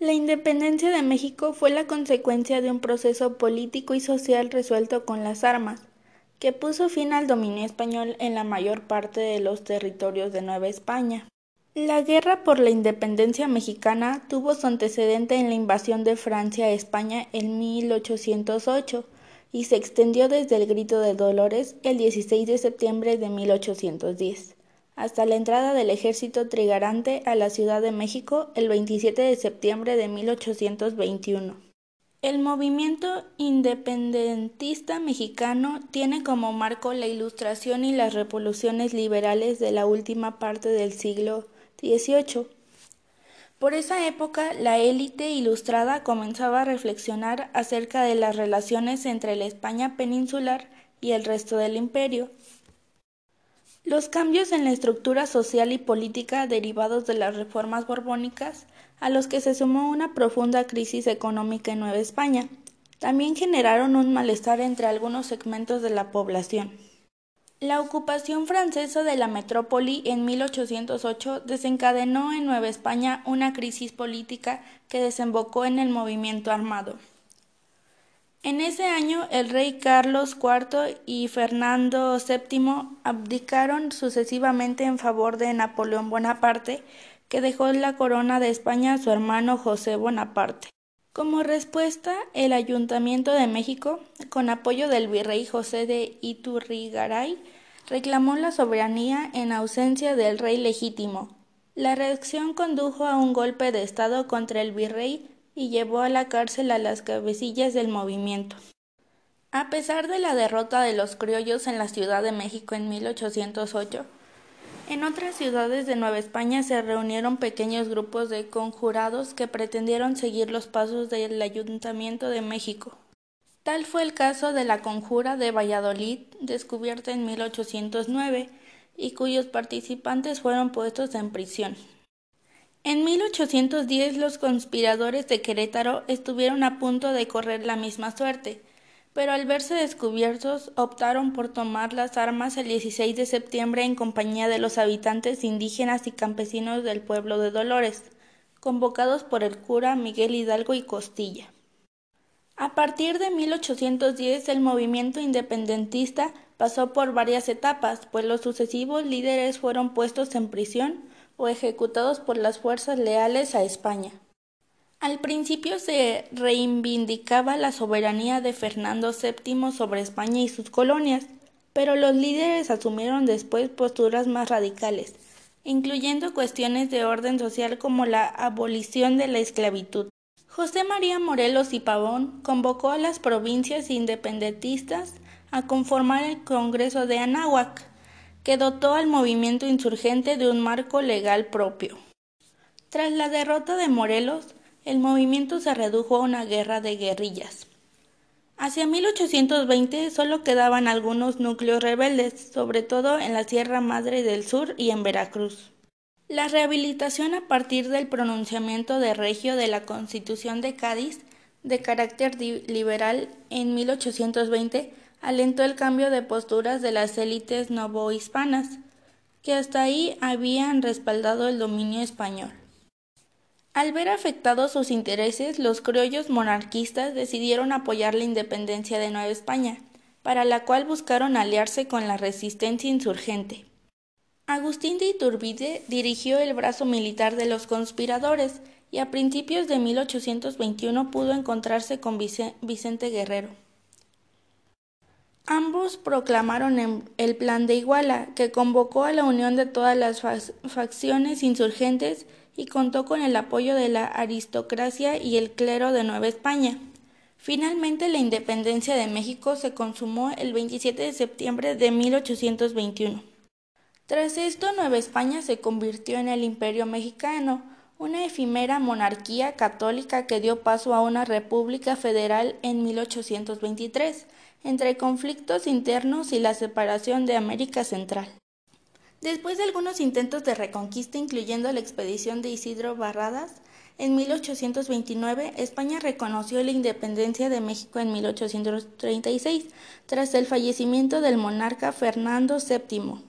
La independencia de México fue la consecuencia de un proceso político y social resuelto con las armas, que puso fin al dominio español en la mayor parte de los territorios de Nueva España. La guerra por la independencia mexicana tuvo su antecedente en la invasión de Francia a España en 1808 y se extendió desde el Grito de Dolores el 16 de septiembre de 1810 hasta la entrada del ejército trigarante a la Ciudad de México el 27 de septiembre de 1821. El movimiento independentista mexicano tiene como marco la Ilustración y las revoluciones liberales de la última parte del siglo XVIII. Por esa época, la élite ilustrada comenzaba a reflexionar acerca de las relaciones entre la España peninsular y el resto del imperio, los cambios en la estructura social y política derivados de las reformas borbónicas, a los que se sumó una profunda crisis económica en Nueva España, también generaron un malestar entre algunos segmentos de la población. La ocupación francesa de la metrópoli en 1808 desencadenó en Nueva España una crisis política que desembocó en el movimiento armado. En ese año el rey Carlos IV y Fernando VII abdicaron sucesivamente en favor de Napoleón Bonaparte, que dejó la corona de España a su hermano José Bonaparte. Como respuesta, el Ayuntamiento de México, con apoyo del virrey José de Iturrigaray, reclamó la soberanía en ausencia del rey legítimo. La reacción condujo a un golpe de Estado contra el virrey y llevó a la cárcel a las cabecillas del movimiento. A pesar de la derrota de los criollos en la Ciudad de México en 1808, en otras ciudades de Nueva España se reunieron pequeños grupos de conjurados que pretendieron seguir los pasos del Ayuntamiento de México. Tal fue el caso de la conjura de Valladolid, descubierta en 1809, y cuyos participantes fueron puestos en prisión. En 1810 los conspiradores de Querétaro estuvieron a punto de correr la misma suerte, pero al verse descubiertos optaron por tomar las armas el 16 de septiembre en compañía de los habitantes indígenas y campesinos del pueblo de Dolores, convocados por el cura Miguel Hidalgo y Costilla. A partir de 1810 el movimiento independentista pasó por varias etapas, pues los sucesivos líderes fueron puestos en prisión o ejecutados por las fuerzas leales a España. Al principio se reivindicaba la soberanía de Fernando VII sobre España y sus colonias, pero los líderes asumieron después posturas más radicales, incluyendo cuestiones de orden social como la abolición de la esclavitud. José María Morelos y Pavón convocó a las provincias independentistas a conformar el Congreso de Anáhuac, que dotó al movimiento insurgente de un marco legal propio. Tras la derrota de Morelos, el movimiento se redujo a una guerra de guerrillas. Hacia 1820 solo quedaban algunos núcleos rebeldes, sobre todo en la Sierra Madre del Sur y en Veracruz. La rehabilitación a partir del pronunciamiento de Regio de la Constitución de Cádiz, de carácter liberal en 1820, alentó el cambio de posturas de las élites novohispanas, que hasta ahí habían respaldado el dominio español. Al ver afectados sus intereses, los criollos monarquistas decidieron apoyar la independencia de Nueva España, para la cual buscaron aliarse con la resistencia insurgente. Agustín de Iturbide dirigió el brazo militar de los conspiradores y a principios de 1821 pudo encontrarse con Vicente Guerrero. Ambos proclamaron el Plan de Iguala, que convocó a la unión de todas las facciones insurgentes y contó con el apoyo de la aristocracia y el clero de Nueva España. Finalmente, la independencia de México se consumó el 27 de septiembre de 1821. Tras esto, Nueva España se convirtió en el Imperio mexicano, una efímera monarquía católica que dio paso a una república federal en 1823 entre conflictos internos y la separación de América Central. Después de algunos intentos de reconquista, incluyendo la expedición de Isidro Barradas, en 1829 España reconoció la independencia de México en 1836, tras el fallecimiento del monarca Fernando VII.